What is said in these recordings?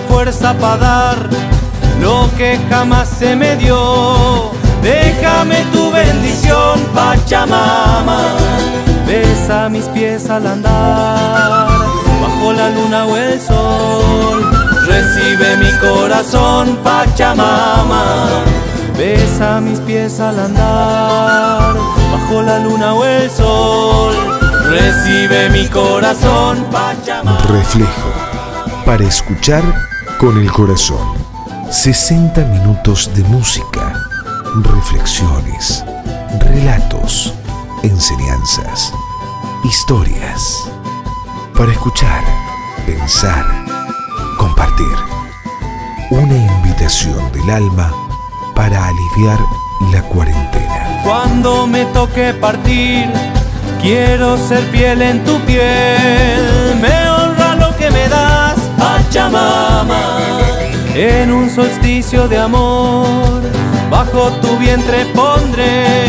Fuerza para dar lo que jamás se me dio. Déjame tu bendición, Pachamama. Besa mis pies al andar, bajo la luna o el sol. Recibe mi corazón, Pachamama. Besa mis pies al andar, bajo la luna o el sol. Recibe mi corazón, Pachamama. Reflejo, para escuchar con el corazón. 60 minutos de música, reflexiones, relatos, enseñanzas, historias. Para escuchar, pensar, compartir. Una invitación del alma para aliviar la cuarentena. Cuando me toque partir, quiero ser piel en tu piel. Me honra lo que me das, Pachamama. En un solsticio de amor, bajo tu vientre pondré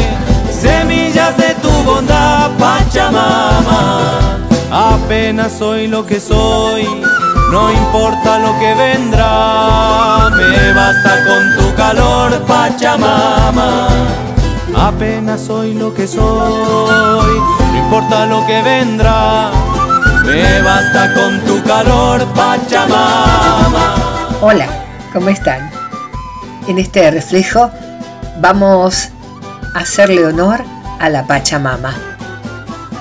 semillas de tu bondad, Pachamama. Apenas soy lo que soy, no importa lo que vendrá, me basta con tu calor, Pachamama. Apenas soy lo que soy, no importa lo que vendrá, me basta con tu calor, Pachamama. Hola, ¿cómo están? En este reflejo vamos a hacerle honor a la Pachamama.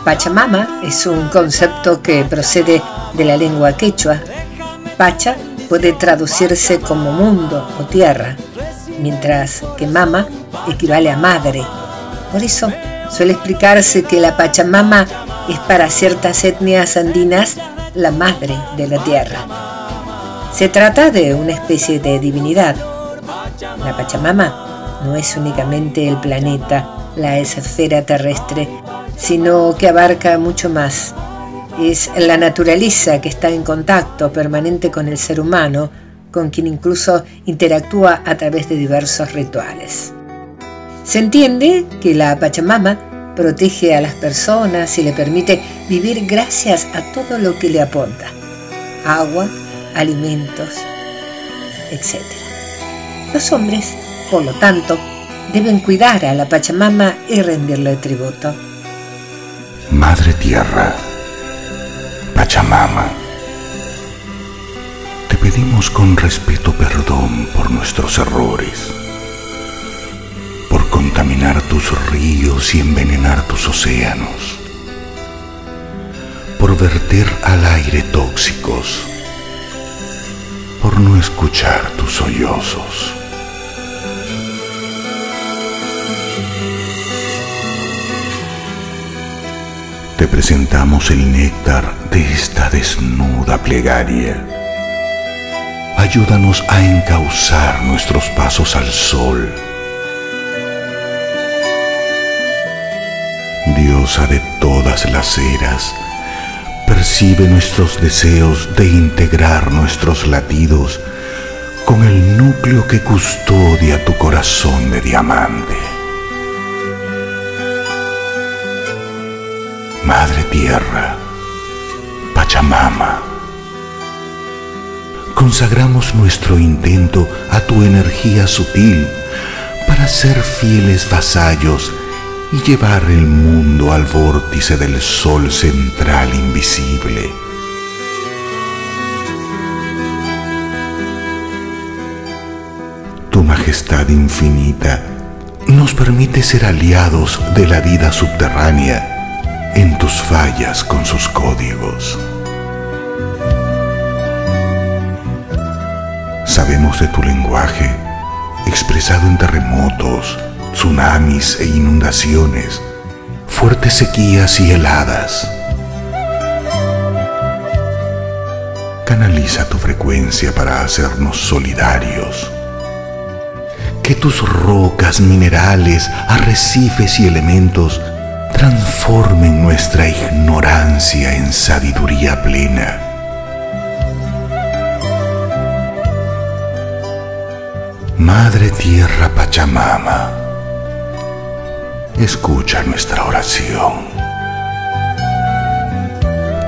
Pachamama es un concepto que procede de la lengua quechua. Pacha puede traducirse como mundo o tierra, mientras que mama equivale a madre. Por eso suele explicarse que la Pachamama es para ciertas etnias andinas la madre de la tierra. Se trata de una especie de divinidad. La Pachamama no es únicamente el planeta, la esfera terrestre, sino que abarca mucho más. Es la naturaleza que está en contacto permanente con el ser humano, con quien incluso interactúa a través de diversos rituales. Se entiende que la Pachamama protege a las personas y le permite vivir gracias a todo lo que le aporta. Agua, alimentos, etc. Los hombres, por lo tanto, deben cuidar a la Pachamama y rendirle tributo. Madre Tierra, Pachamama, te pedimos con respeto perdón por nuestros errores, contaminar tus ríos y envenenar tus océanos, por verter al aire tóxicos, por no escuchar tus sollozos. te presentamos el néctar de esta desnuda plegaria. Ayúdanos a encauzar nuestros pasos al sol. De todas las eras, percibe nuestros deseos de integrar nuestros latidos con el núcleo que custodia tu corazón de diamante. Madre Tierra, Pachamama. Consagramos nuestro intento a tu energía sutil para ser fieles vasallos y llevar el mundo al vórtice del sol central invisible. Tu majestad infinita nos permite ser aliados de la vida subterránea en tus fallas con sus códigos. Sabemos de tu lenguaje, expresado en terremotos, tsunamis e inundaciones, fuertes sequías y heladas. Canaliza tu frecuencia para hacernos solidarios. Que tus rocas, minerales, arrecifes y elementos transformen nuestra ignorancia en sabiduría plena. Madre Tierra Pachamama, escucha nuestra oración.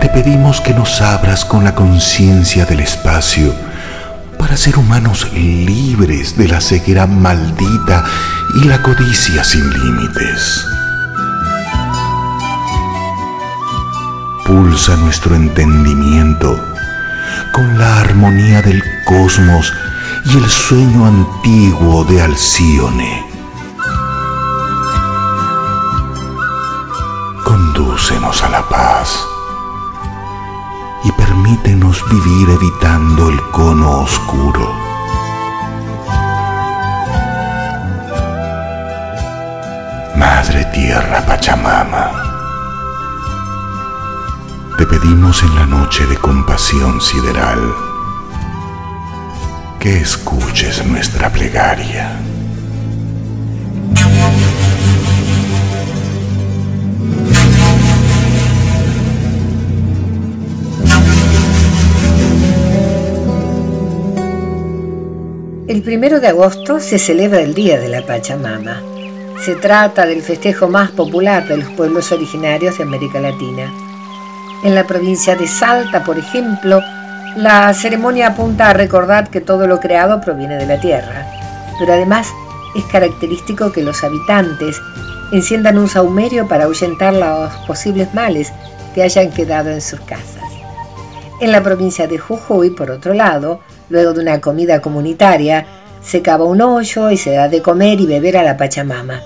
Te pedimos que nos abras con la conciencia del espacio para ser humanos libres de la ceguera maldita y la codicia sin límites. Pulsa nuestro entendimiento con la armonía del cosmos y el sueño antiguo de Alcíone. Condúcenos a la paz y permítenos vivir evitando el cono oscuro. Madre Tierra Pachamama, te pedimos en la noche de compasión sideral que escuches nuestra plegaria. Primero de agosto se celebra el Día de la Pachamama. Se trata del festejo más popular de los pueblos originarios de América Latina. En la provincia de Salta, por ejemplo, la ceremonia apunta a recordar que todo lo creado proviene de la tierra, pero además es característico que los habitantes enciendan un saumerio para ahuyentar los posibles males que hayan quedado en sus casas. En la provincia de Jujuy, por otro lado, luego de una comida comunitaria, se cava un hoyo y se da de comer y beber a la Pachamama.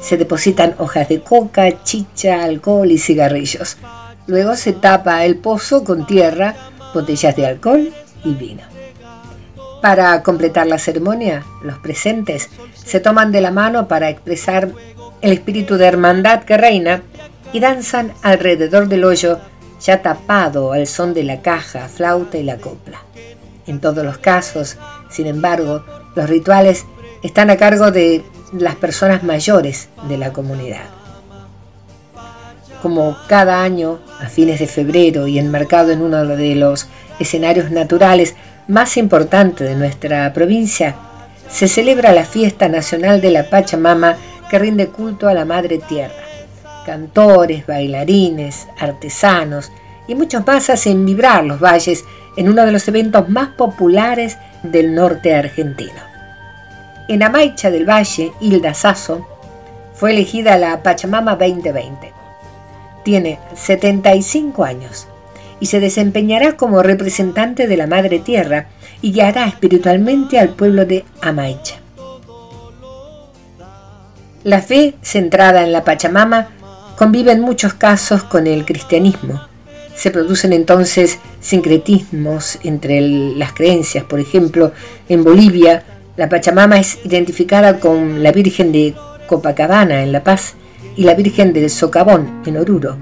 Se depositan hojas de coca, chicha, alcohol y cigarrillos. Luego se tapa el pozo con tierra botellas de alcohol y vino. Para completar la ceremonia, los presentes se toman de la mano para expresar el espíritu de hermandad que reina y danzan alrededor del hoyo ya tapado al son de la caja, flauta y la copla. En todos los casos, sin embargo, los rituales están a cargo de las personas mayores de la comunidad como cada año, a fines de febrero y enmarcado en uno de los escenarios naturales más importantes de nuestra provincia, se celebra la fiesta nacional de la Pachamama que rinde culto a la Madre Tierra. Cantores, bailarines, artesanos y muchos más hacen vibrar los valles en uno de los eventos más populares del norte argentino. En Amaicha del Valle, Hilda Sasso, fue elegida la Pachamama 2020 tiene 75 años y se desempeñará como representante de la Madre Tierra y guiará espiritualmente al pueblo de Amaicha. La fe centrada en la Pachamama convive en muchos casos con el cristianismo. Se producen entonces sincretismos entre las creencias. Por ejemplo, en Bolivia, la Pachamama es identificada con la Virgen de Copacabana en La Paz y la Virgen del Socavón en Oruro.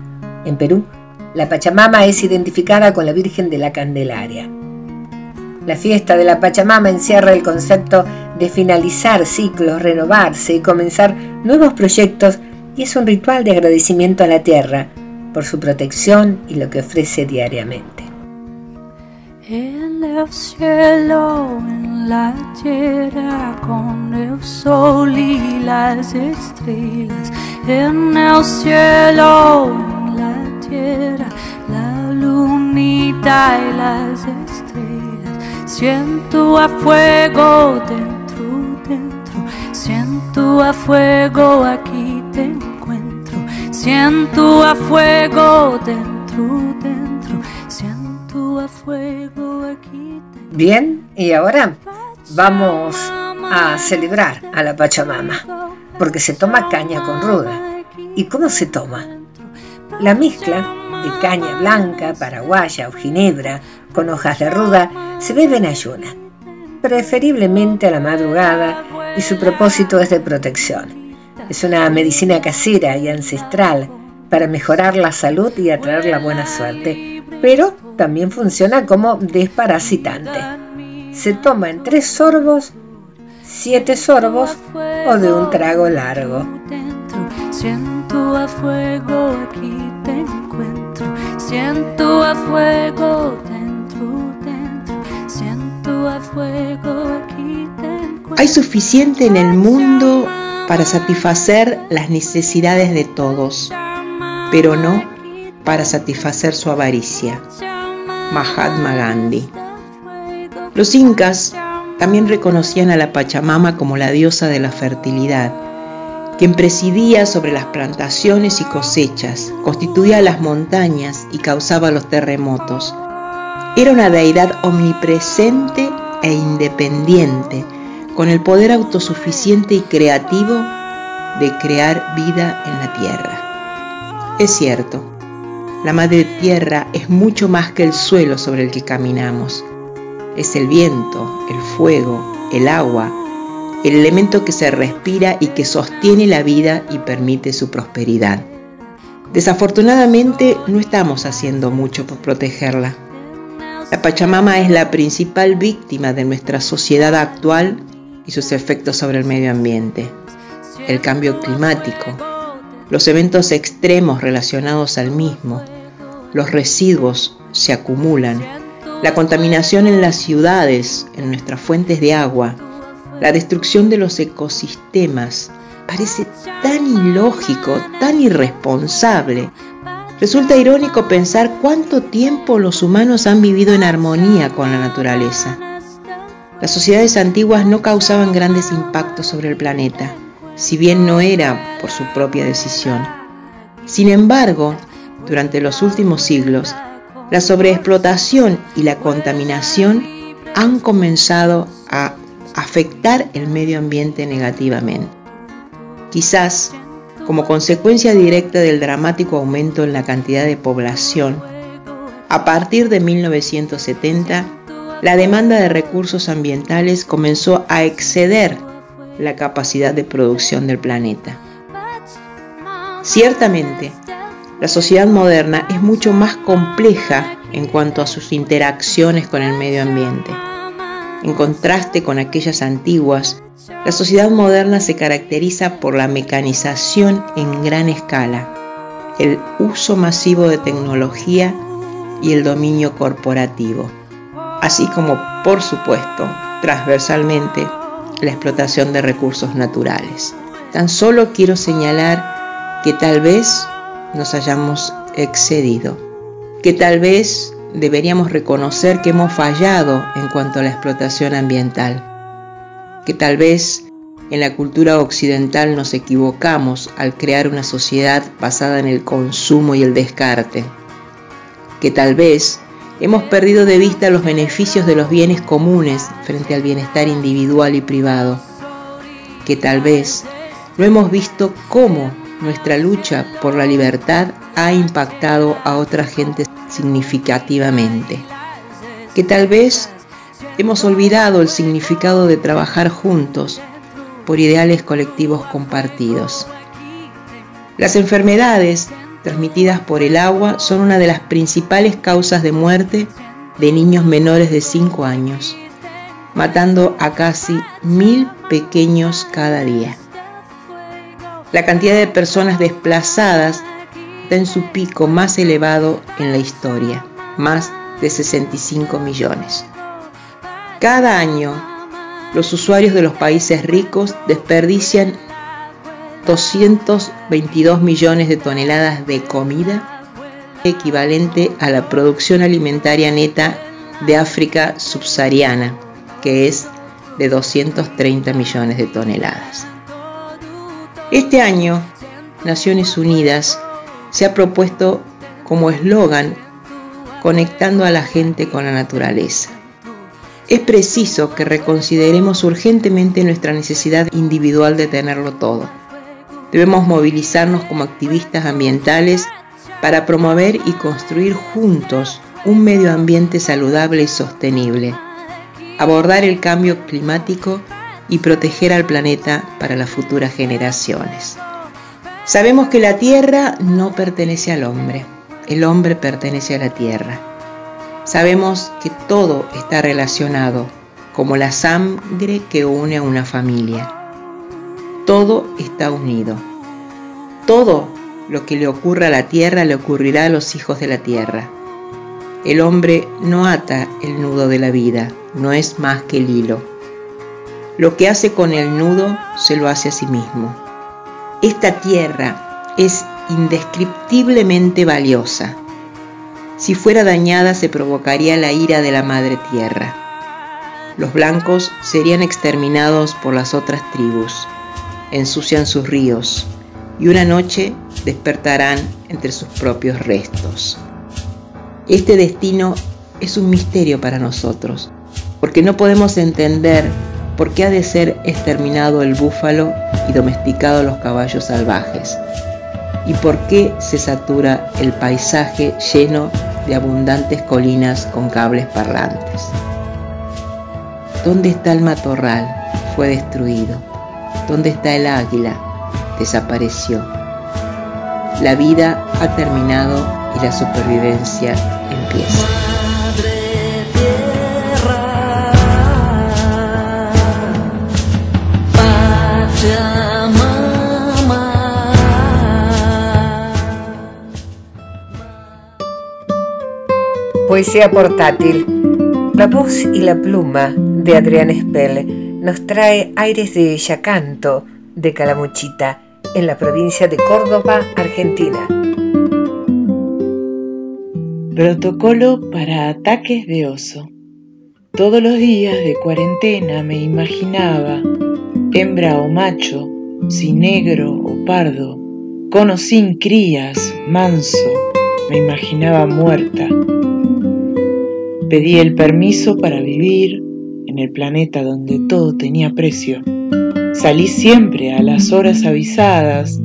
En Perú, la Pachamama es identificada con la Virgen de la Candelaria. La fiesta de la Pachamama encierra el concepto de finalizar ciclos, renovarse y comenzar nuevos proyectos y es un ritual de agradecimiento a la tierra por su protección y lo que ofrece diariamente. En el cielo, en la tierra, con el sol y las estrellas. En el cielo, en la tierra, la lunita y las estrellas. Siento a fuego dentro, dentro. Siento a fuego, aquí encuentro. Siento a fuego dentro, dentro Bien, y ahora vamos a celebrar a la Pachamama, porque se toma caña con ruda. ¿Y cómo se toma? La mezcla de caña blanca, paraguaya o ginebra con hojas de ruda se bebe en ayuna, preferiblemente a la madrugada y su propósito es de protección. Es una medicina casera y ancestral para mejorar la salud y atraer la buena suerte, pero también funciona como desparasitante. Se toma en tres sorbos, siete sorbos o de un trago largo. Siento a fuego, aquí te encuentro. Siento a fuego dentro, dentro. Siento a fuego, aquí te encuentro. Hay suficiente en el mundo para satisfacer las necesidades de todos, pero no para satisfacer su avaricia. Mahatma Gandhi. Los incas también reconocían a la Pachamama como la diosa de la fertilidad, quien presidía sobre las plantaciones y cosechas, constituía las montañas y causaba los terremotos. Era una deidad omnipresente e independiente, con el poder autosuficiente y creativo de crear vida en la tierra. Es cierto, la madre tierra es mucho más que el suelo sobre el que caminamos. Es el viento, el fuego, el agua, el elemento que se respira y que sostiene la vida y permite su prosperidad. Desafortunadamente no estamos haciendo mucho por protegerla. La Pachamama es la principal víctima de nuestra sociedad actual y sus efectos sobre el medio ambiente. El cambio climático, los eventos extremos relacionados al mismo, los residuos se acumulan, la contaminación en las ciudades, en nuestras fuentes de agua, la destrucción de los ecosistemas, parece tan ilógico, tan irresponsable. Resulta irónico pensar cuánto tiempo los humanos han vivido en armonía con la naturaleza. Las sociedades antiguas no causaban grandes impactos sobre el planeta, si bien no era por su propia decisión. Sin embargo, durante los últimos siglos, la sobreexplotación y la contaminación han comenzado a afectar el medio ambiente negativamente. Quizás, como consecuencia directa del dramático aumento en la cantidad de población, a partir de 1970, la demanda de recursos ambientales comenzó a exceder la capacidad de producción del planeta. Ciertamente, la sociedad moderna es mucho más compleja en cuanto a sus interacciones con el medio ambiente. En contraste con aquellas antiguas, la sociedad moderna se caracteriza por la mecanización en gran escala, el uso masivo de tecnología y el dominio corporativo así como, por supuesto, transversalmente, la explotación de recursos naturales. Tan solo quiero señalar que tal vez nos hayamos excedido, que tal vez deberíamos reconocer que hemos fallado en cuanto a la explotación ambiental, que tal vez en la cultura occidental nos equivocamos al crear una sociedad basada en el consumo y el descarte, que tal vez Hemos perdido de vista los beneficios de los bienes comunes frente al bienestar individual y privado, que tal vez no hemos visto cómo nuestra lucha por la libertad ha impactado a otra gente significativamente, que tal vez hemos olvidado el significado de trabajar juntos por ideales colectivos compartidos. Las enfermedades transmitidas por el agua son una de las principales causas de muerte de niños menores de 5 años, matando a casi mil pequeños cada día. La cantidad de personas desplazadas está en su pico más elevado en la historia, más de 65 millones. Cada año, los usuarios de los países ricos desperdician 222 millones de toneladas de comida, equivalente a la producción alimentaria neta de África subsahariana, que es de 230 millones de toneladas. Este año, Naciones Unidas se ha propuesto como eslogan conectando a la gente con la naturaleza. Es preciso que reconsideremos urgentemente nuestra necesidad individual de tenerlo todo Debemos movilizarnos como activistas ambientales para promover y construir juntos un medio ambiente saludable y sostenible, abordar el cambio climático y proteger al planeta para las futuras generaciones. Sabemos que la Tierra no pertenece al hombre, el hombre pertenece a la Tierra. Sabemos que todo está relacionado, como la sangre que une a una familia. Todo está unido. Todo lo que le ocurra a la tierra le ocurrirá a los hijos de la tierra. El hombre no ata el nudo de la vida, no es más que el hilo. Lo que hace con el nudo se lo hace a sí mismo. Esta tierra es indescriptiblemente valiosa. Si fuera dañada se provocaría la ira de la madre tierra. Los blancos serían exterminados por las otras tribus, ensucian sus ríos y una noche despertarán entre sus propios restos. Este destino es un misterio para nosotros, porque no podemos entender por qué ha de ser exterminado el búfalo y domesticado los caballos salvajes, y por qué se satura el paisaje lleno de abundantes colinas con cables parlantes. ¿Dónde está el matorral? Fue destruido. ¿Dónde está el águila? Desapareció. La vida ha terminado y la supervivencia empieza. Poesía portátil. La voz y la pluma de Adrián Espel nos trae aires de Yacanto de Calamuchita en la provincia de Córdoba, Argentina. Protocolo para ataques de oso. Todos los días de cuarentena me imaginaba, hembra o macho, si negro o pardo, con o sin crías, manso, me imaginaba muerta Pedí el permiso para vivir en el planeta donde todo tenía precio. Salí siempre a las horas avisadas,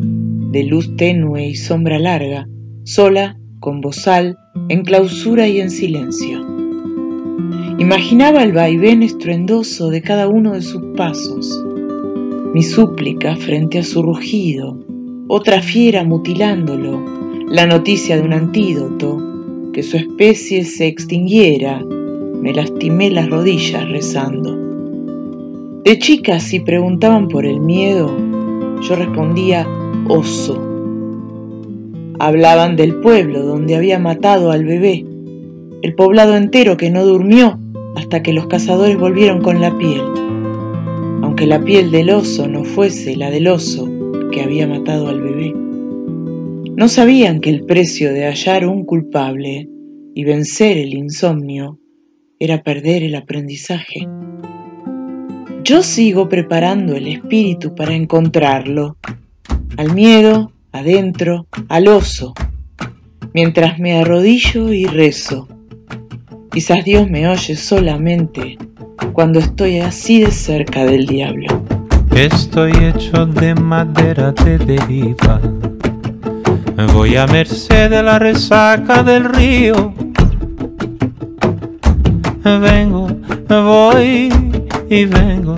de luz tenue y sombra larga, sola, con bozal, en clausura y en silencio. Imaginaba el vaivén estruendoso de cada uno de sus pasos, mi súplica frente a su rugido, otra fiera mutilándolo, la noticia de un antídoto, que su especie se extinguiera, me lastimé las rodillas rezando. De chicas, si preguntaban por el miedo, yo respondía oso. Hablaban del pueblo donde había matado al bebé, el poblado entero que no durmió hasta que los cazadores volvieron con la piel, aunque la piel del oso no fuese la del oso que había matado al bebé. No sabían que el precio de hallar un culpable y vencer el insomnio era perder el aprendizaje. Yo sigo preparando el espíritu para encontrarlo, al miedo, adentro, al oso, mientras me arrodillo y rezo. Quizás Dios me oye solamente cuando estoy así de cerca del diablo. Estoy hecho de madera de deriva Voy a merced de la resaca del río. Vengo, voy y vengo.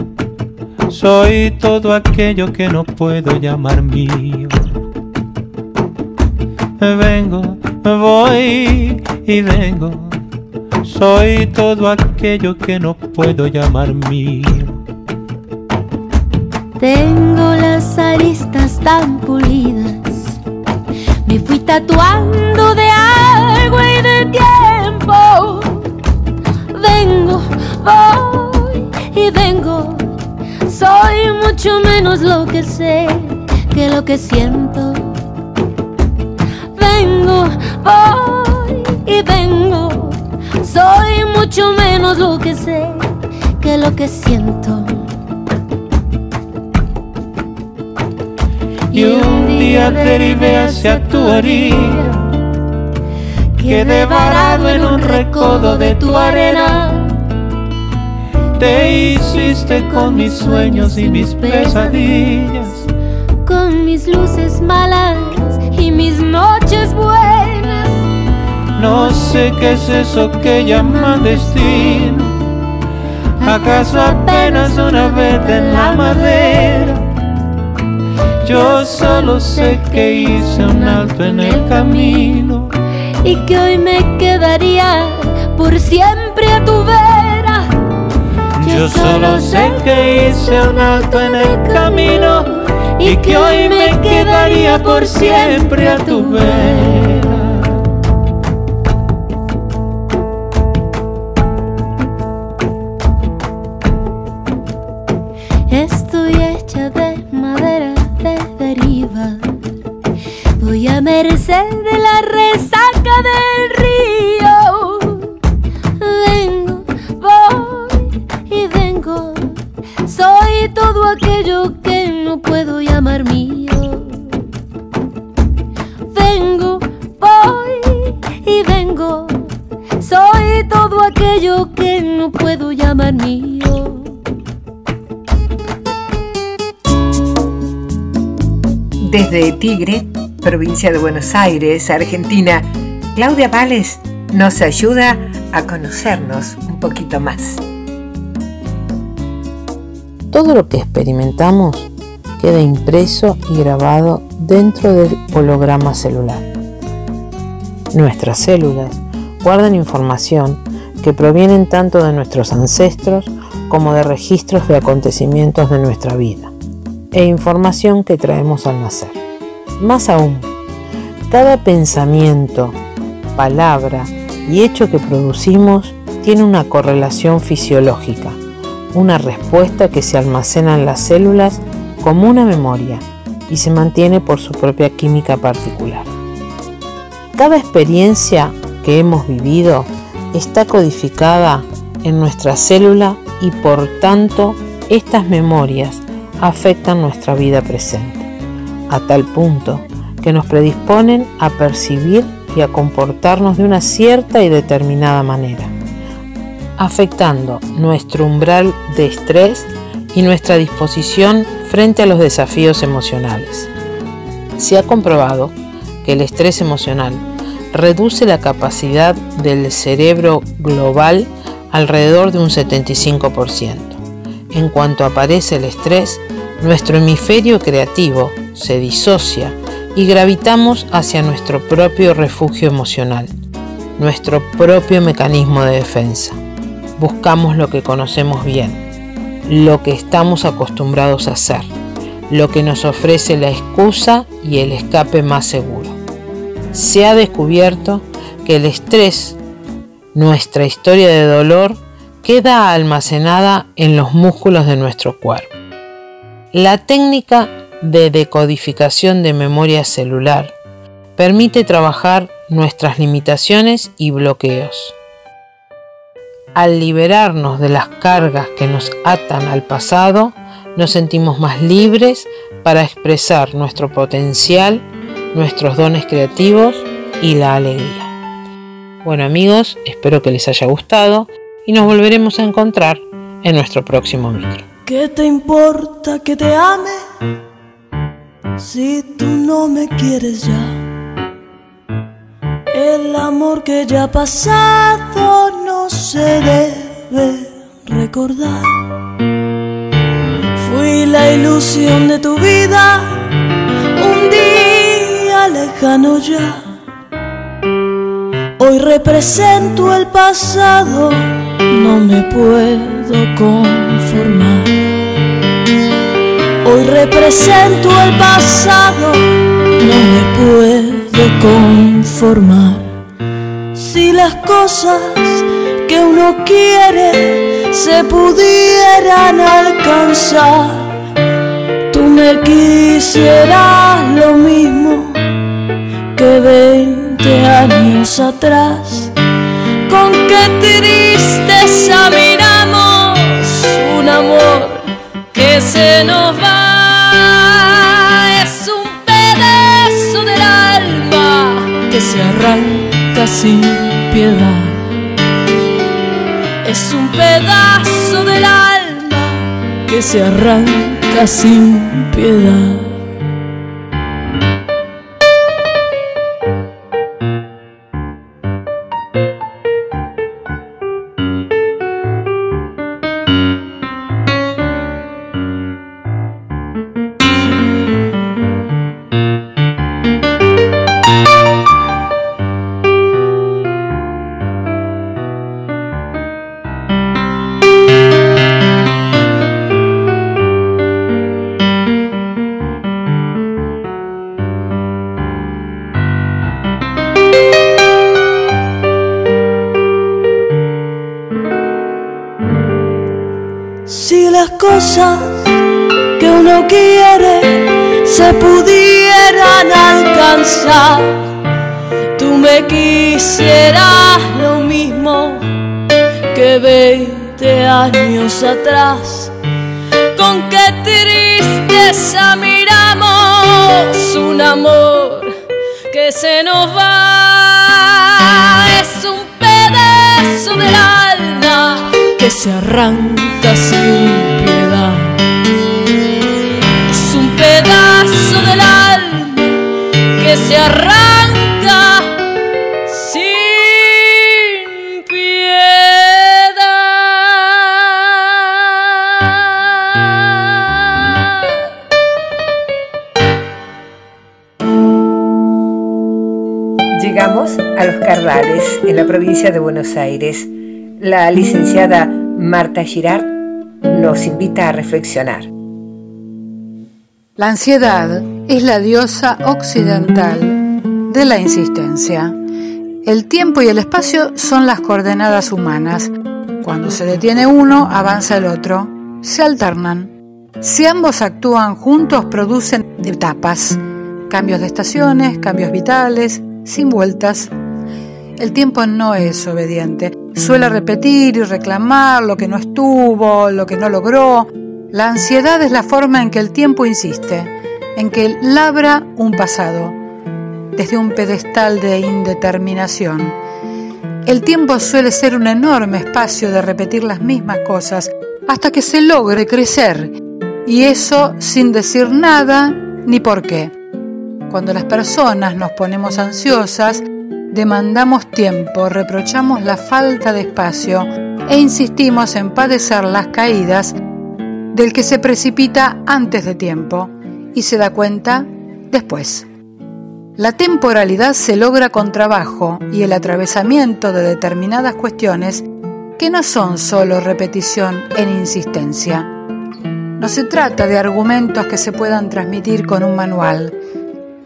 Soy todo aquello que no puedo llamar mío. Vengo, voy y vengo. Soy todo aquello que no puedo llamar mío. Tengo las aristas tan pulidas me fui tatuando de agua y de tiempo. Voy y vengo. Soy mucho menos lo que sé que lo que siento. Vengo, voy y vengo. Soy mucho menos lo que sé que lo que siento. y un día derivé hacia tu orilla. Quedé varado en un recodo de tu arena. Te hiciste con mis sueños y mis pesadillas. Con mis luces malas y mis noches buenas. No sé qué es eso que llaman destino. ¿Acaso apenas una vez en la madera? Yo solo sé que hice un alto en el camino y que hoy me quedaría por siempre a tu vera. Yo solo sé que hice un alto en el camino y que hoy me quedaría por siempre a tu vera. Mío. Desde Tigre, provincia de Buenos Aires, Argentina, Claudia Vales nos ayuda a conocernos un poquito más. Todo lo que experimentamos queda impreso y grabado dentro del holograma celular. Nuestras células guardan información que provienen tanto de nuestros ancestros como de registros de acontecimientos de nuestra vida e información que traemos al nacer. Más aún, cada pensamiento, palabra y hecho que producimos tiene una correlación fisiológica, una respuesta que se almacena en las células como una memoria y se mantiene por su propia química particular. Cada experiencia que hemos vivido está codificada en nuestra célula y por tanto estas memorias afectan nuestra vida presente, a tal punto que nos predisponen a percibir y a comportarnos de una cierta y determinada manera, afectando nuestro umbral de estrés y nuestra disposición frente a los desafíos emocionales. Se ha comprobado que el estrés emocional reduce la capacidad del cerebro global alrededor de un 75%. En cuanto aparece el estrés, nuestro hemisferio creativo se disocia y gravitamos hacia nuestro propio refugio emocional, nuestro propio mecanismo de defensa. Buscamos lo que conocemos bien, lo que estamos acostumbrados a hacer, lo que nos ofrece la excusa y el escape más seguro. Se ha descubierto que el estrés, nuestra historia de dolor, queda almacenada en los músculos de nuestro cuerpo. La técnica de decodificación de memoria celular permite trabajar nuestras limitaciones y bloqueos. Al liberarnos de las cargas que nos atan al pasado, nos sentimos más libres para expresar nuestro potencial, nuestros dones creativos y la alegría. Bueno amigos, espero que les haya gustado y nos volveremos a encontrar en nuestro próximo micro. ¿Qué te importa que te ame si tú no me quieres ya? El amor que ya ha pasado no se debe recordar. Fui la ilusión de tu vida, un día ya. Hoy represento el pasado, no me puedo conformar. Hoy represento el pasado, no me puedo conformar. Si las cosas que uno quiere se pudieran alcanzar, tú me quisieras lo mismo que veinte años atrás. Con qué tristeza miramos un amor que se nos va. Es un pedazo del alma que se arranca sin piedad. Es un pedazo del alma que se arranca sin piedad. La licenciada Marta Girard nos invita a reflexionar. La ansiedad es la diosa occidental de la insistencia. El tiempo y el espacio son las coordenadas humanas. Cuando se detiene uno, avanza el otro. Se alternan. Si ambos actúan juntos, producen etapas, cambios de estaciones, cambios vitales, sin vueltas. El tiempo no es obediente. Suele repetir y reclamar lo que no estuvo, lo que no logró. La ansiedad es la forma en que el tiempo insiste, en que labra un pasado, desde un pedestal de indeterminación. El tiempo suele ser un enorme espacio de repetir las mismas cosas hasta que se logre crecer, y eso sin decir nada ni por qué. Cuando las personas nos ponemos ansiosas, demandamos tiempo, reprochamos la falta de espacio e insistimos en padecer las caídas del que se precipita antes de tiempo y se da cuenta después. La temporalidad se logra con trabajo y el atravesamiento de determinadas cuestiones que no son solo repetición en insistencia. No se trata de argumentos que se puedan transmitir con un manual.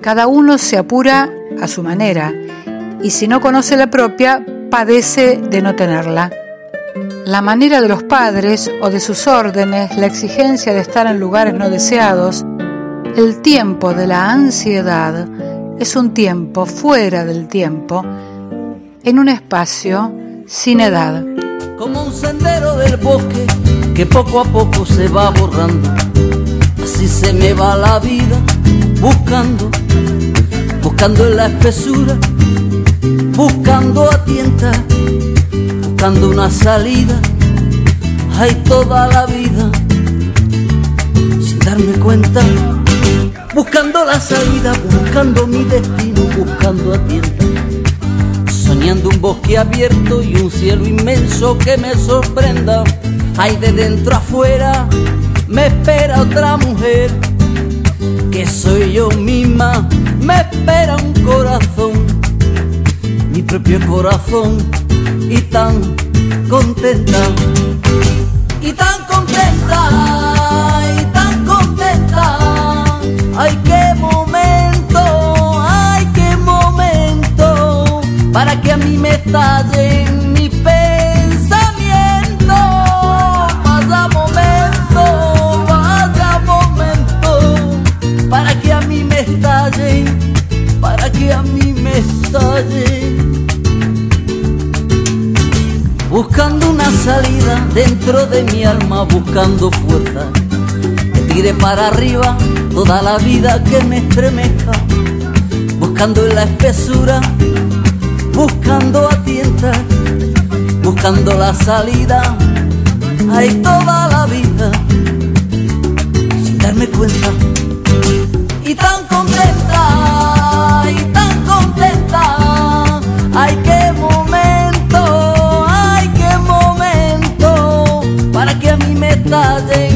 Cada uno se apura a su manera y si no conoce la propia, padece de no tenerla. La manera de los padres o de sus órdenes, la exigencia de estar en lugares no deseados, el tiempo de la ansiedad es un tiempo fuera del tiempo, en un espacio sin edad. Como un sendero del bosque que poco a poco se va borrando. Así se me va la vida buscando, buscando en la espesura, buscando a tientas, buscando una salida. Hay toda la vida sin darme cuenta, buscando la salida, buscando mi destino, buscando a tientas soñando un bosque abierto y un cielo inmenso que me sorprenda. Hay de dentro afuera, me espera otra mujer, que soy yo misma, me espera un corazón, propio corazón, y tan contenta, y tan contenta, y tan contenta. Ay, qué momento, ay, qué momento para que a mí me estallen Buscando una salida dentro de mi alma, buscando fuerza, que tire para arriba toda la vida que me estremezca, buscando en la espesura buscando a tientas, buscando la salida, hay toda la vida, sin darme cuenta, y tan contenta, y tan contenta, ay qué mí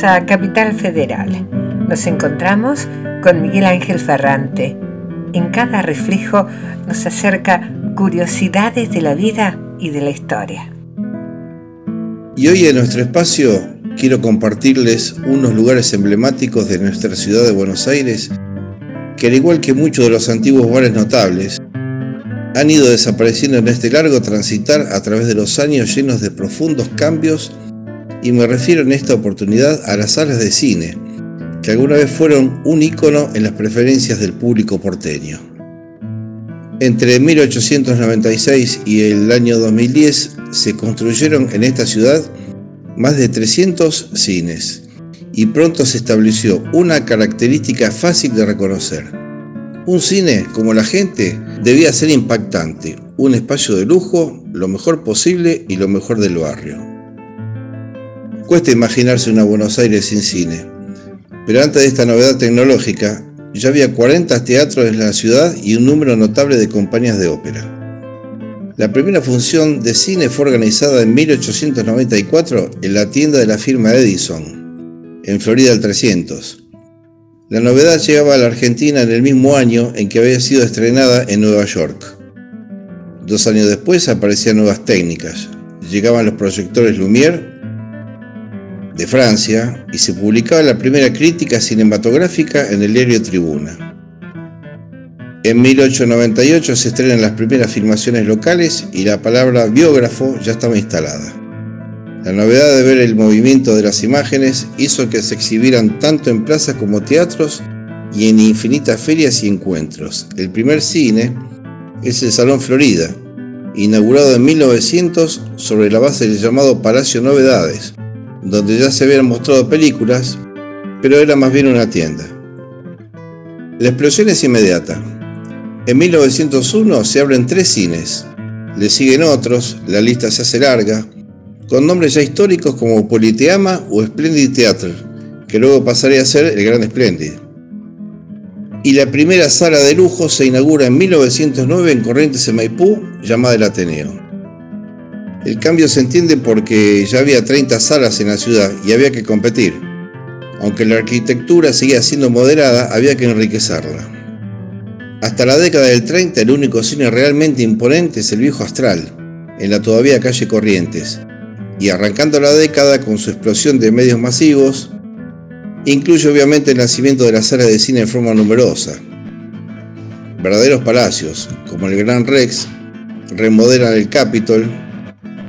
a Capital Federal. Nos encontramos con Miguel Ángel Ferrante. En cada reflejo nos acerca curiosidades de la vida y de la historia. Y hoy en nuestro espacio quiero compartirles unos lugares emblemáticos de nuestra ciudad de Buenos Aires que al igual que muchos de los antiguos bares notables, han ido desapareciendo en este largo transitar a través de los años llenos de profundos cambios y me refiero en esta oportunidad a las salas de cine, que alguna vez fueron un ícono en las preferencias del público porteño. Entre 1896 y el año 2010 se construyeron en esta ciudad más de 300 cines y pronto se estableció una característica fácil de reconocer. Un cine, como la gente, debía ser impactante, un espacio de lujo, lo mejor posible y lo mejor del barrio. Cuesta imaginarse una Buenos Aires sin cine, pero antes de esta novedad tecnológica, ya había 40 teatros en la ciudad y un número notable de compañías de ópera. La primera función de cine fue organizada en 1894 en la tienda de la firma Edison, en Florida el 300. La novedad llegaba a la Argentina en el mismo año en que había sido estrenada en Nueva York. Dos años después aparecían nuevas técnicas. Llegaban los proyectores Lumière de Francia y se publicaba la primera crítica cinematográfica en el diario Tribuna. En 1898 se estrenan las primeras filmaciones locales y la palabra biógrafo ya estaba instalada. La novedad de ver el movimiento de las imágenes hizo que se exhibieran tanto en plazas como teatros y en infinitas ferias y encuentros. El primer cine es el Salón Florida, inaugurado en 1900 sobre la base del llamado Palacio Novedades, donde ya se habían mostrado películas, pero era más bien una tienda. La explosión es inmediata. En 1901 se abren tres cines, le siguen otros, la lista se hace larga, con nombres ya históricos como Politeama o Splendid Theatre, que luego pasaría a ser el Gran Splendid. Y la primera sala de lujo se inaugura en 1909 en Corrientes en Maipú, llamada el Ateneo. El cambio se entiende porque ya había 30 salas en la ciudad y había que competir. Aunque la arquitectura seguía siendo moderada, había que enriquecerla. Hasta la década del 30 el único cine realmente imponente es el viejo Astral, en la todavía calle Corrientes, y arrancando la década con su explosión de medios masivos, incluye obviamente el nacimiento de las salas de cine en forma numerosa. Verdaderos palacios, como el Gran Rex, remodelan el Capitol,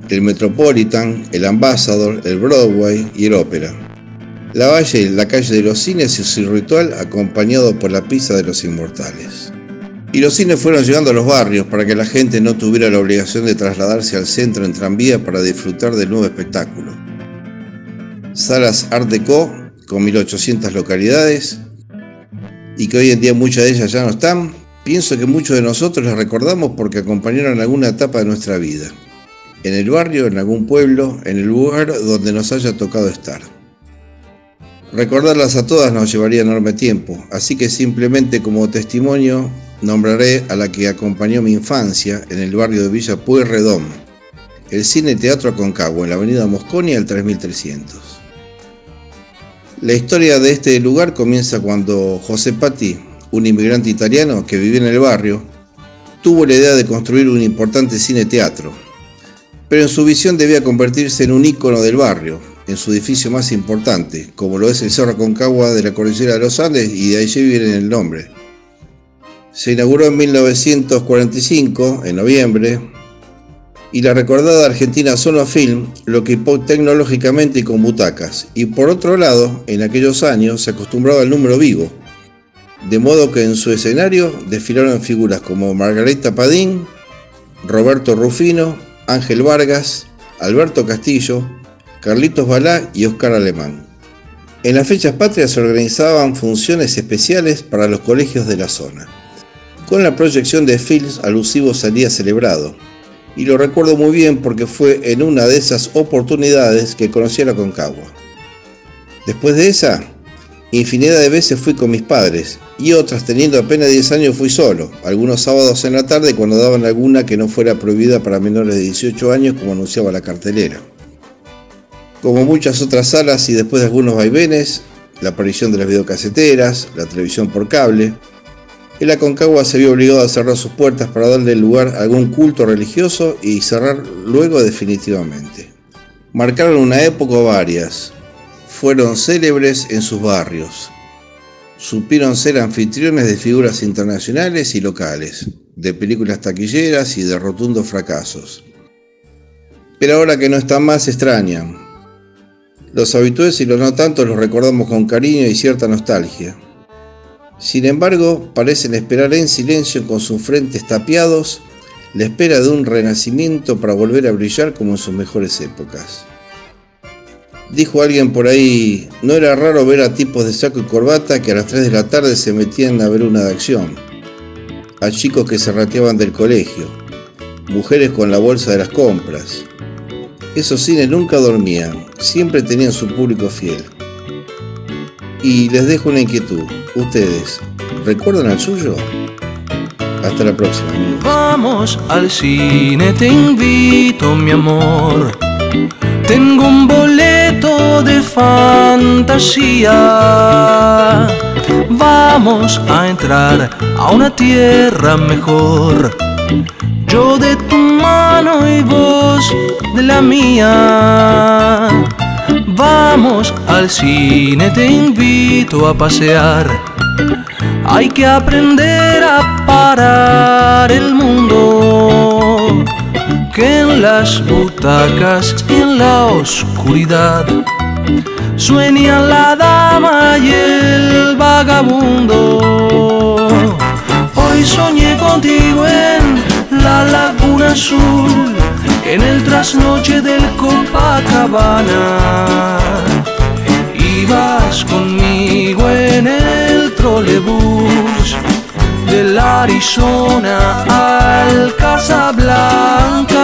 el Metropolitan, el Ambassador, el Broadway y el Ópera. La Valle, la calle de los cines y su ritual acompañado por la pizza de los inmortales. Y los cines fueron llegando a los barrios para que la gente no tuviera la obligación de trasladarse al centro en tranvía para disfrutar del nuevo espectáculo. Salas Art Deco con 1800 localidades y que hoy en día muchas de ellas ya no están, pienso que muchos de nosotros las recordamos porque acompañaron alguna etapa de nuestra vida en el barrio, en algún pueblo, en el lugar donde nos haya tocado estar. Recordarlas a todas nos llevaría enorme tiempo, así que simplemente como testimonio nombraré a la que acompañó mi infancia en el barrio de Villa Pueyrredón, el Cine Teatro Aconcagua, en la avenida Mosconi al 3300. La historia de este lugar comienza cuando José Patti, un inmigrante italiano que vivía en el barrio, tuvo la idea de construir un importante cine teatro, pero en su visión debía convertirse en un ícono del barrio, en su edificio más importante, como lo es el Cerro Concagua de la Cordillera de los Andes y de allí viene el nombre. Se inauguró en 1945, en noviembre, y la recordada argentina Sonofilm lo equipó tecnológicamente y con butacas. Y por otro lado, en aquellos años se acostumbraba al número vivo, de modo que en su escenario desfilaron figuras como Margarita Padín, Roberto Rufino, Ángel Vargas, Alberto Castillo, Carlitos Balá y Oscar Alemán. En las fechas patrias se organizaban funciones especiales para los colegios de la zona, con la proyección de films alusivos al día celebrado. Y lo recuerdo muy bien porque fue en una de esas oportunidades que conocí a la Concagua. Después de esa, infinidad de veces fui con mis padres y otras teniendo apenas 10 años fui solo, algunos sábados en la tarde cuando daban alguna que no fuera prohibida para menores de 18 años como anunciaba la cartelera. Como muchas otras salas y después de algunos vaivenes, la aparición de las videocaseteras, la televisión por cable, el Aconcagua se vio obligado a cerrar sus puertas para darle lugar a algún culto religioso y cerrar luego definitivamente. Marcaron una época o varias, fueron célebres en sus barrios, supieron ser anfitriones de figuras internacionales y locales, de películas taquilleras y de rotundos fracasos. Pero ahora que no están más, extrañan. Los habituales y los no tanto los recordamos con cariño y cierta nostalgia. Sin embargo, parecen esperar en silencio con sus frentes tapiados la espera de un renacimiento para volver a brillar como en sus mejores épocas. Dijo alguien por ahí, no era raro ver a tipos de saco y corbata que a las 3 de la tarde se metían a ver una de acción, a chicos que se rateaban del colegio, mujeres con la bolsa de las compras. Esos cines nunca dormían, siempre tenían su público fiel. Y les dejo una inquietud, ustedes, ¿recuerdan al suyo? Hasta la próxima, amigos. Vamos al cine, te invito, mi amor. Tengo un boleto de fantasía. Vamos a entrar a una tierra mejor. Yo de tu mano y vos de la mía. Vamos al cine, te invito a pasear. Hay que aprender a parar el mundo que en las butacas y en la oscuridad sueña la dama y el vagabundo. Hoy soñé contigo en la laguna azul, en el trasnoche del Copacabana. Ibas conmigo en el trolebús del Arizona al Casablanca.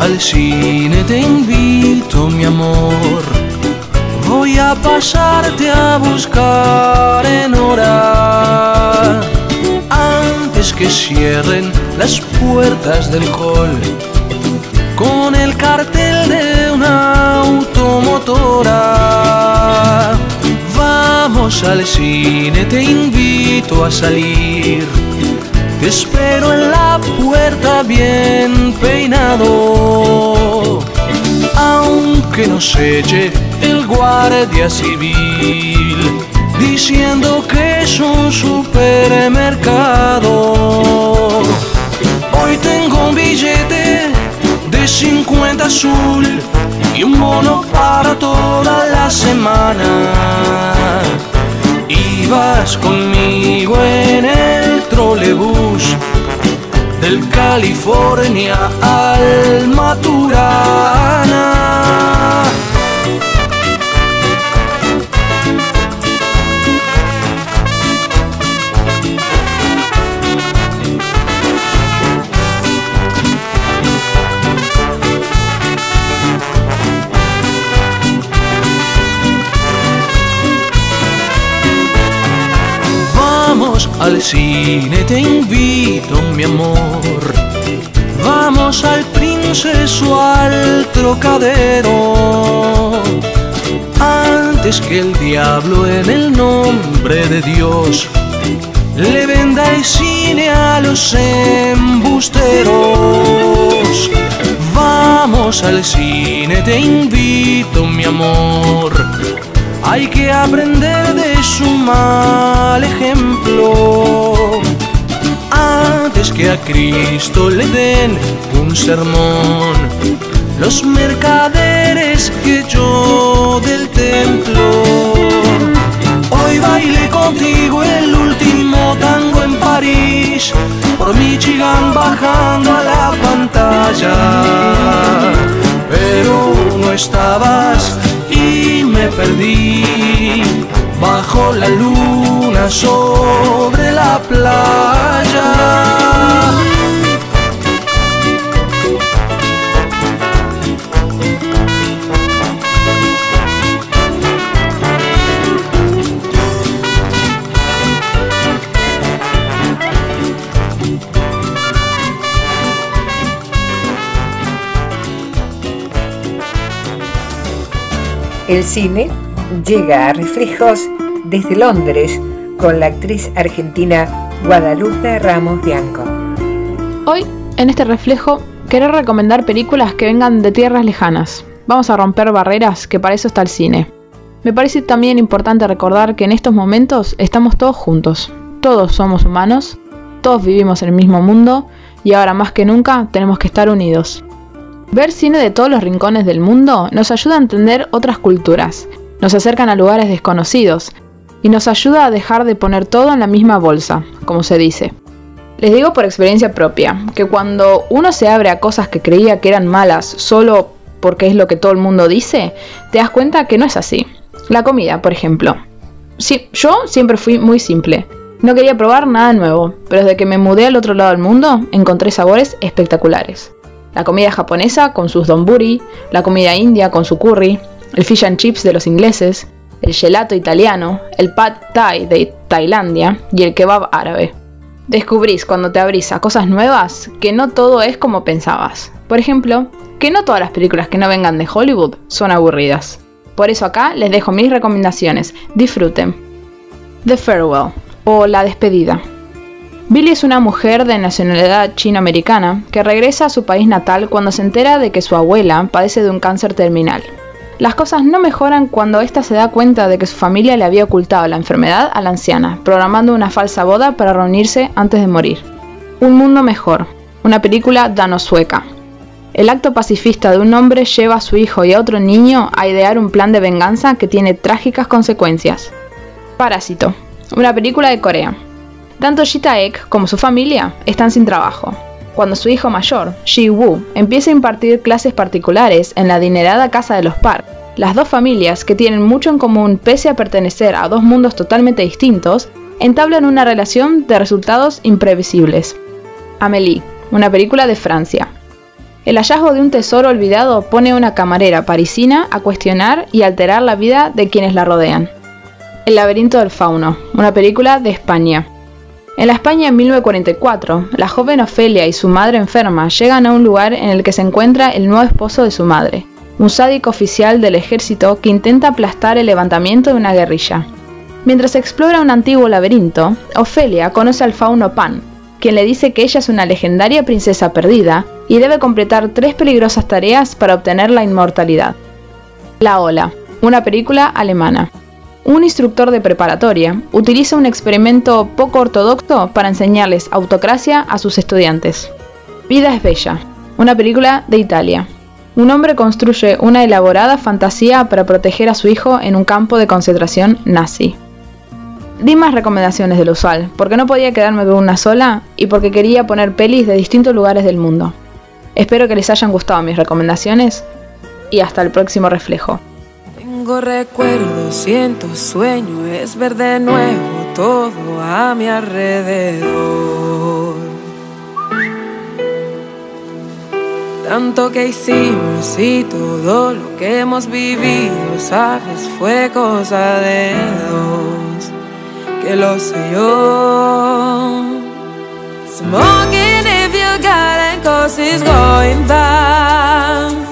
Al cine, te invito, mi amor. Voy a pasarte a buscar en hora. Antes que cierren las puertas del hall. Con el cartel de una automotora. Vamos al cine, te invito a salir. Espero en la puerta bien peinado. Aunque nos eche el guardia civil, diciendo que es un supermercado. Hoy tengo un billete de 50 azul y un mono para toda la semana. Ibas conmigo en el trolebús del California al Maturana. Al cine, te invito, mi amor. Vamos al princeso al trocadero. Antes que el diablo en el nombre de Dios le venda el cine a los embusteros. Vamos al cine, te invito, mi amor. Hay que aprender de su mal ejemplo. Antes que a Cristo le den un sermón, los mercaderes que yo del templo. Hoy bailé contigo el último tango en París, por Michigan bajando a la pantalla. Pero no estabas y me perdí. bajo la luna sobre la playa. El cine llega a reflejos desde Londres con la actriz argentina Guadalupe Ramos Bianco. Hoy, en este reflejo, querré recomendar películas que vengan de tierras lejanas. Vamos a romper barreras, que para eso está el cine. Me parece también importante recordar que en estos momentos estamos todos juntos. Todos somos humanos, todos vivimos en el mismo mundo y ahora más que nunca tenemos que estar unidos. Ver cine de todos los rincones del mundo nos ayuda a entender otras culturas, nos acercan a lugares desconocidos y nos ayuda a dejar de poner todo en la misma bolsa, como se dice. Les digo por experiencia propia, que cuando uno se abre a cosas que creía que eran malas solo porque es lo que todo el mundo dice, te das cuenta que no es así. La comida, por ejemplo. Sí, yo siempre fui muy simple. No quería probar nada nuevo, pero desde que me mudé al otro lado del mundo encontré sabores espectaculares. La comida japonesa con sus donburi, la comida india con su curry, el fish and chips de los ingleses, el gelato italiano, el pad thai de Tailandia y el kebab árabe. Descubrís cuando te abrís a cosas nuevas que no todo es como pensabas. Por ejemplo, que no todas las películas que no vengan de Hollywood son aburridas. Por eso acá les dejo mis recomendaciones. Disfruten. The Farewell o La despedida. Billy es una mujer de nacionalidad chino-americana que regresa a su país natal cuando se entera de que su abuela padece de un cáncer terminal. Las cosas no mejoran cuando ésta se da cuenta de que su familia le había ocultado la enfermedad a la anciana, programando una falsa boda para reunirse antes de morir. Un mundo mejor, una película dano-sueca. El acto pacifista de un hombre lleva a su hijo y a otro niño a idear un plan de venganza que tiene trágicas consecuencias. Parásito, una película de Corea. Tanto Ji Taek como su familia están sin trabajo cuando su hijo mayor, Ji Woo, empieza a impartir clases particulares en la adinerada casa de los Park. Las dos familias, que tienen mucho en común pese a pertenecer a dos mundos totalmente distintos, entablan una relación de resultados imprevisibles. Amélie, una película de Francia. El hallazgo de un tesoro olvidado pone a una camarera parisina a cuestionar y alterar la vida de quienes la rodean. El laberinto del fauno, una película de España. En la España en 1944, la joven Ofelia y su madre enferma llegan a un lugar en el que se encuentra el nuevo esposo de su madre, un sádico oficial del ejército que intenta aplastar el levantamiento de una guerrilla. Mientras explora un antiguo laberinto, Ofelia conoce al fauno Pan, quien le dice que ella es una legendaria princesa perdida y debe completar tres peligrosas tareas para obtener la inmortalidad. La Ola, una película alemana un instructor de preparatoria utiliza un experimento poco ortodoxo para enseñarles autocracia a sus estudiantes. Vida es Bella, una película de Italia. Un hombre construye una elaborada fantasía para proteger a su hijo en un campo de concentración nazi. Di más recomendaciones del usual, porque no podía quedarme con una sola y porque quería poner pelis de distintos lugares del mundo. Espero que les hayan gustado mis recomendaciones y hasta el próximo reflejo. Tengo recuerdos, siento sueño, es ver de nuevo todo a mi alrededor. Tanto que hicimos y todo lo que hemos vivido, sabes, fue cosa de dos, que lo sé yo. Smoking if you got it, cause it's going down.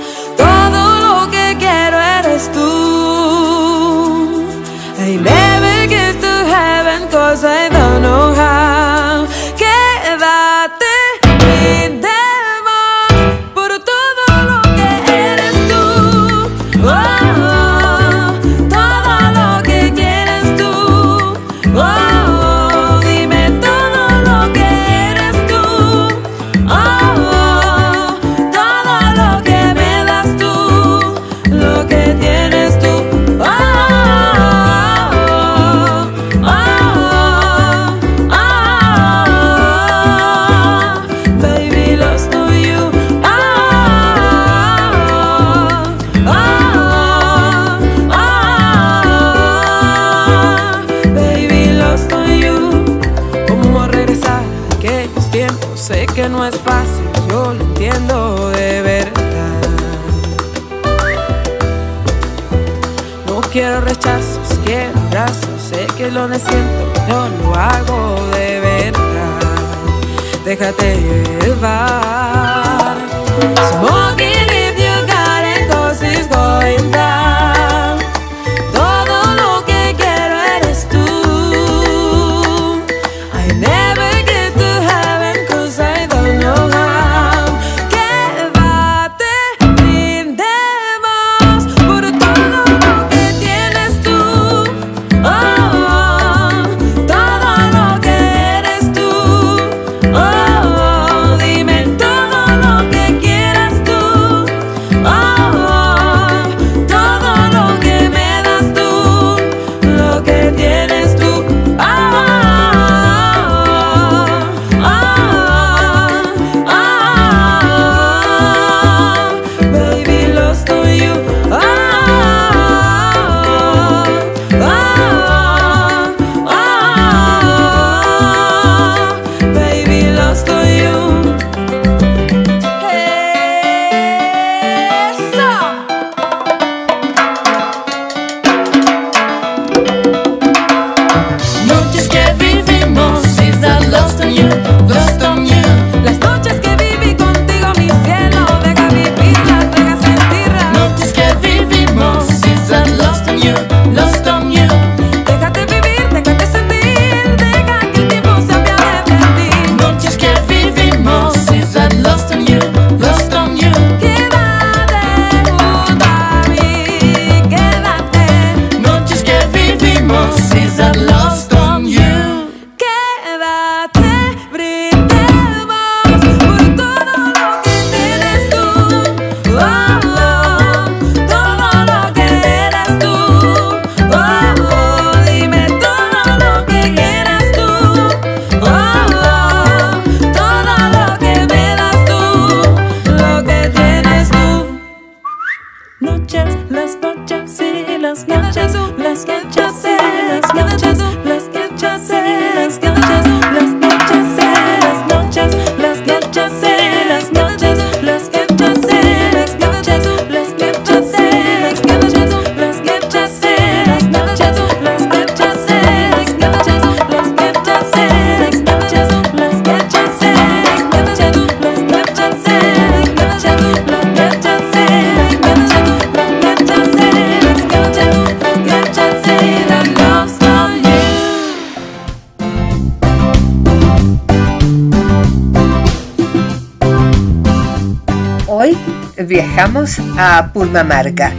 Viajamos a Purmamarca,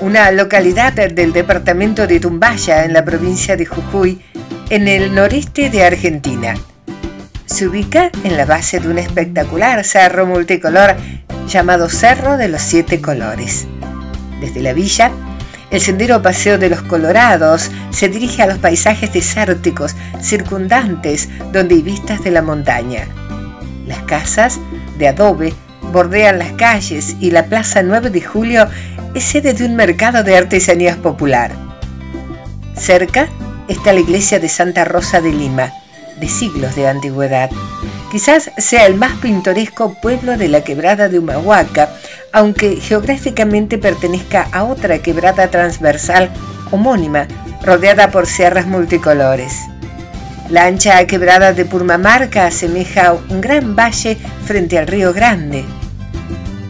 una localidad del departamento de Tumbaya en la provincia de Jujuy, en el noreste de Argentina. Se ubica en la base de un espectacular cerro multicolor llamado Cerro de los Siete Colores. Desde la villa, el sendero Paseo de los Colorados se dirige a los paisajes desérticos circundantes donde hay vistas de la montaña. Las casas de adobe bordean las calles y la Plaza 9 de Julio es sede de un mercado de artesanías popular. Cerca está la iglesia de Santa Rosa de Lima, de siglos de antigüedad. Quizás sea el más pintoresco pueblo de la quebrada de Humahuaca, aunque geográficamente pertenezca a otra quebrada transversal homónima, rodeada por sierras multicolores. La ancha quebrada de Purmamarca asemeja un gran valle frente al río Grande.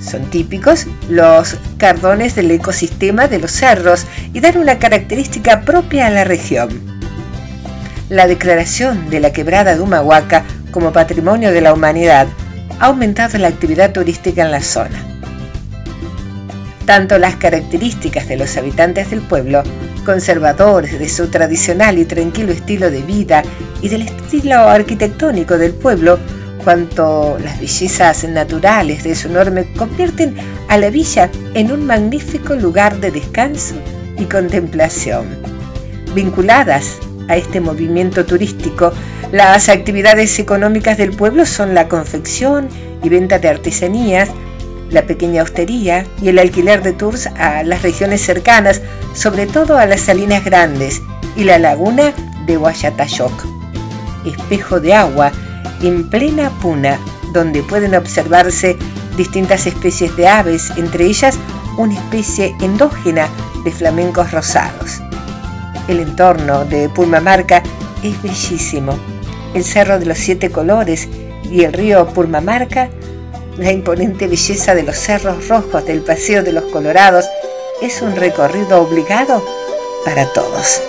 Son típicos los cardones del ecosistema de los cerros y dan una característica propia a la región. La declaración de la quebrada de Humahuaca como patrimonio de la humanidad ha aumentado la actividad turística en la zona. Tanto las características de los habitantes del pueblo, conservadores de su tradicional y tranquilo estilo de vida y del estilo arquitectónico del pueblo, cuanto las bellezas naturales de su enorme convierten a la villa en un magnífico lugar de descanso y contemplación. Vinculadas a este movimiento turístico, las actividades económicas del pueblo son la confección y venta de artesanías, la pequeña hostería y el alquiler de tours a las regiones cercanas, sobre todo a las Salinas Grandes y la laguna de Guayatayoc, espejo de agua en plena puna, donde pueden observarse distintas especies de aves, entre ellas una especie endógena de flamencos rosados. El entorno de Purmamarca es bellísimo. El Cerro de los Siete Colores y el río Purmamarca, la imponente belleza de los cerros rojos del Paseo de los Colorados es un recorrido obligado para todos.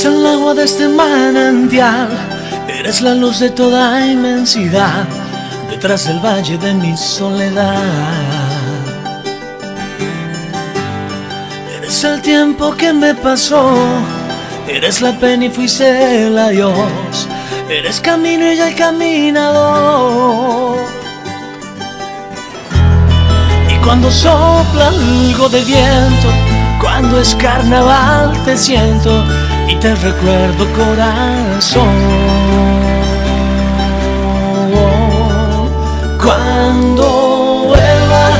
Eres el agua de este manantial, eres la luz de toda inmensidad, detrás del valle de mi soledad. Eres el tiempo que me pasó, eres la pena y fuiste el adiós, eres camino y el caminador. Y cuando sopla algo de viento, cuando es carnaval te siento y te recuerdo corazón. Cuando vuelva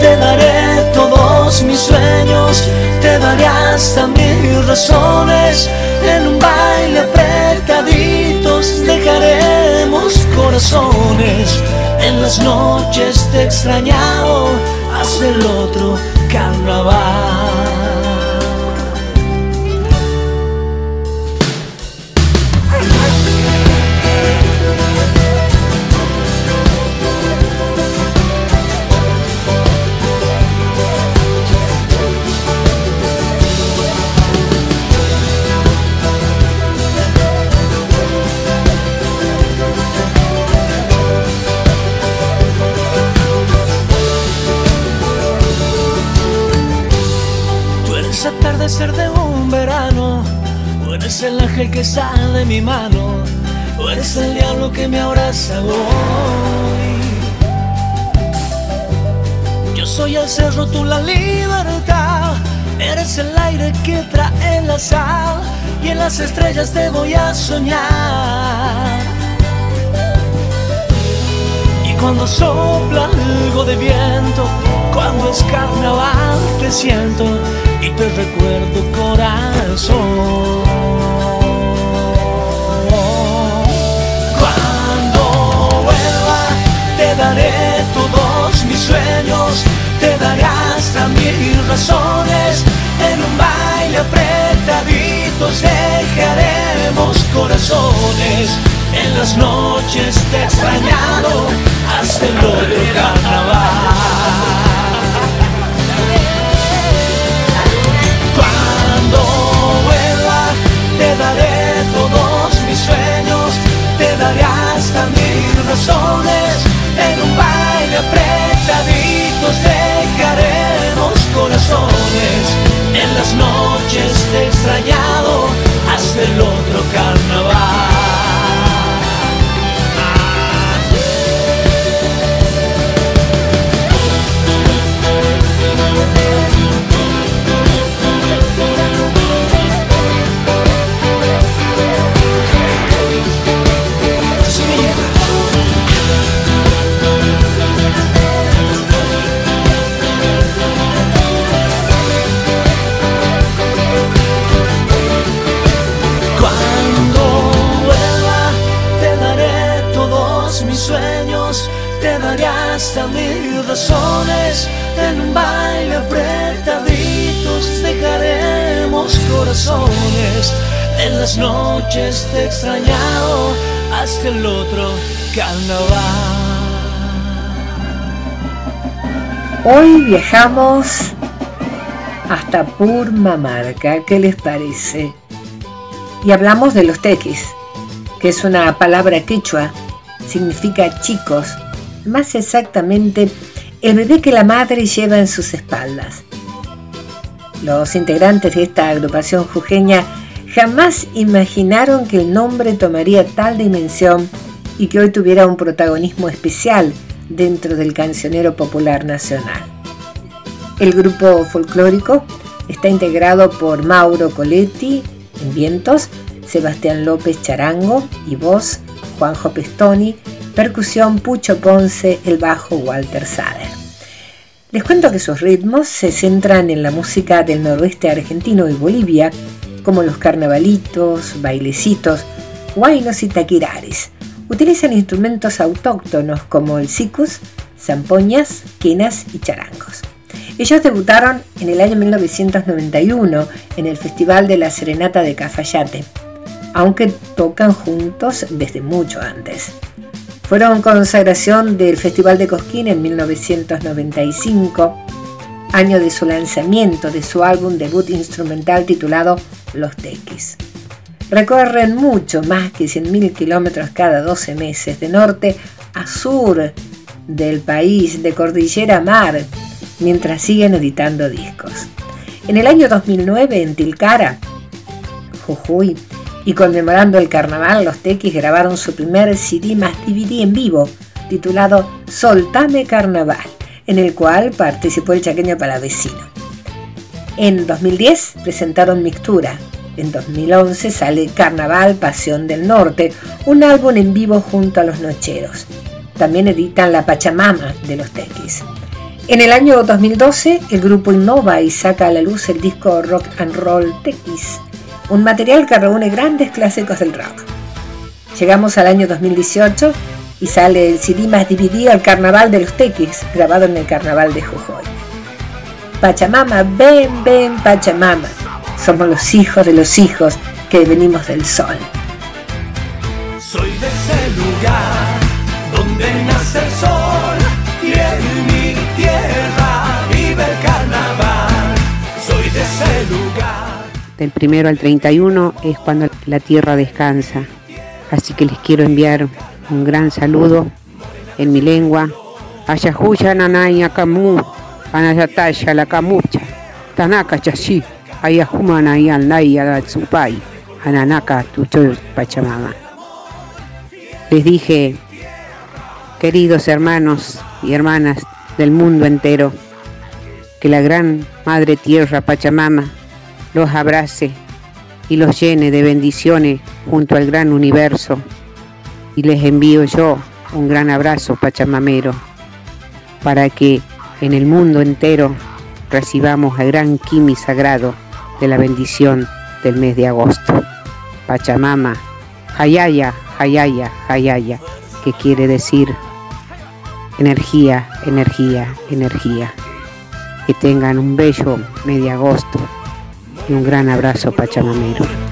te daré todos mis sueños, te daré hasta mil razones, en un baile apretaditos dejaremos corazones, en las noches te he extrañado hasta el otro carnaval. Mano, o eres el diablo que me abraza hoy. Yo soy el cerro, tú la libertad, eres el aire que trae la sal, y en las estrellas te voy a soñar. Y cuando sopla algo de viento, cuando es carnaval te siento y te recuerdo corazón. En un baile apretaditos dejaremos corazones. En las noches te he extrañado hasta el otro carnaval. te daré todos mis sueños, te daré hasta mil razones, en un baile apretaditos dejaremos corazones, en las noches te extrañado hasta el otro carnaval. El otro carnaval Hoy viajamos hasta Purmamarca, ¿qué les parece? Y hablamos de los tequis, que es una palabra quechua, significa chicos más exactamente el bebé que la madre lleva en sus espaldas. Los integrantes de esta agrupación jujeña jamás imaginaron que el nombre tomaría tal dimensión y que hoy tuviera un protagonismo especial dentro del cancionero popular nacional. El grupo folclórico está integrado por Mauro Coletti en vientos, Sebastián López Charango y voz, Juanjo Pestoni, percusión Pucho Ponce, el bajo Walter Sader. Les cuento que sus ritmos se centran en la música del noroeste argentino y Bolivia, como los carnavalitos, bailecitos, guainos y taquirares. Utilizan instrumentos autóctonos como el sicus, zampoñas, quenas y charangos. Ellos debutaron en el año 1991 en el Festival de la Serenata de Cafayate, aunque tocan juntos desde mucho antes. Fueron consagración del Festival de Cosquín en 1995, año de su lanzamiento de su álbum debut instrumental titulado Los Tequis. Recorren mucho más que 100.000 kilómetros cada 12 meses, de norte a sur del país, de cordillera a mar, mientras siguen editando discos. En el año 2009, en Tilcara, Jujuy, y conmemorando el carnaval, los Tequis grabaron su primer CD más DVD en vivo, titulado Soltame Carnaval, en el cual participó el chaqueño palavecino. En 2010 presentaron Mixtura. En 2011 sale Carnaval Pasión del Norte, un álbum en vivo junto a los Nocheros. También editan La Pachamama de los Tequis. En el año 2012, el grupo innova y saca a la luz el disco Rock and Roll Tequis, un material que reúne grandes clásicos del rock. Llegamos al año 2018 y sale el CD más dividido al Carnaval de los Tequis, grabado en el Carnaval de Jujuy. Pachamama, ven, ven, Pachamama. Somos los hijos de los hijos que venimos del sol. Soy de ese lugar donde nace el sol y en mi tierra vive el carnaval. Soy de ese lugar. Del primero al 31 es cuando la tierra descansa. Así que les quiero enviar un gran saludo en mi lengua. La kamucha, tanaka y alnaya tsupai, ananaka pachamama. Les dije, queridos hermanos y hermanas del mundo entero, que la gran Madre Tierra Pachamama los abrace y los llene de bendiciones junto al gran universo. Y les envío yo un gran abrazo pachamamero para que en el mundo entero recibamos el gran Kimi sagrado de la bendición del mes de agosto. Pachamama, Hayaya, Hayaya, Hayaya, que quiere decir energía, energía, energía. Que tengan un bello de agosto y un gran abrazo pachamamero.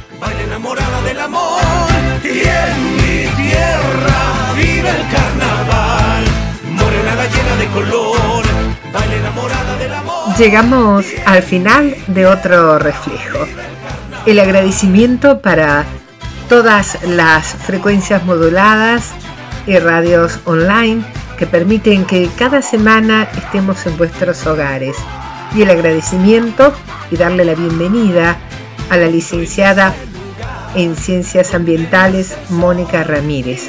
Llegamos al final de otro reflejo. El agradecimiento para todas las frecuencias moduladas y radios online que permiten que cada semana estemos en vuestros hogares. Y el agradecimiento y darle la bienvenida a la licenciada en Ciencias Ambientales Mónica Ramírez.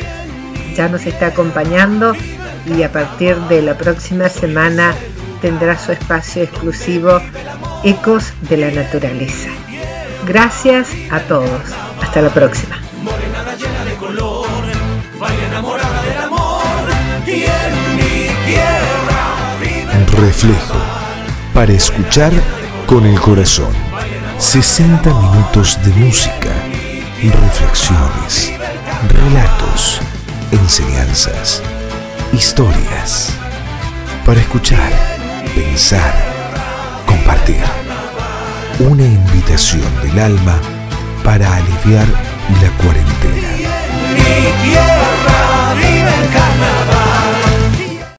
Ya nos está acompañando y a partir de la próxima semana tendrá su espacio exclusivo Ecos de la Naturaleza. Gracias a todos. Hasta la próxima. Morenada llena de color, baila enamorada del amor y en mi tierra vive Reflejo. Para escuchar con el corazón. 60 minutos de música, reflexiones, relatos, enseñanzas, historias. Para escuchar, pensar, compartir. Una invitación del alma para aliviar la cuarentena. mi tierra.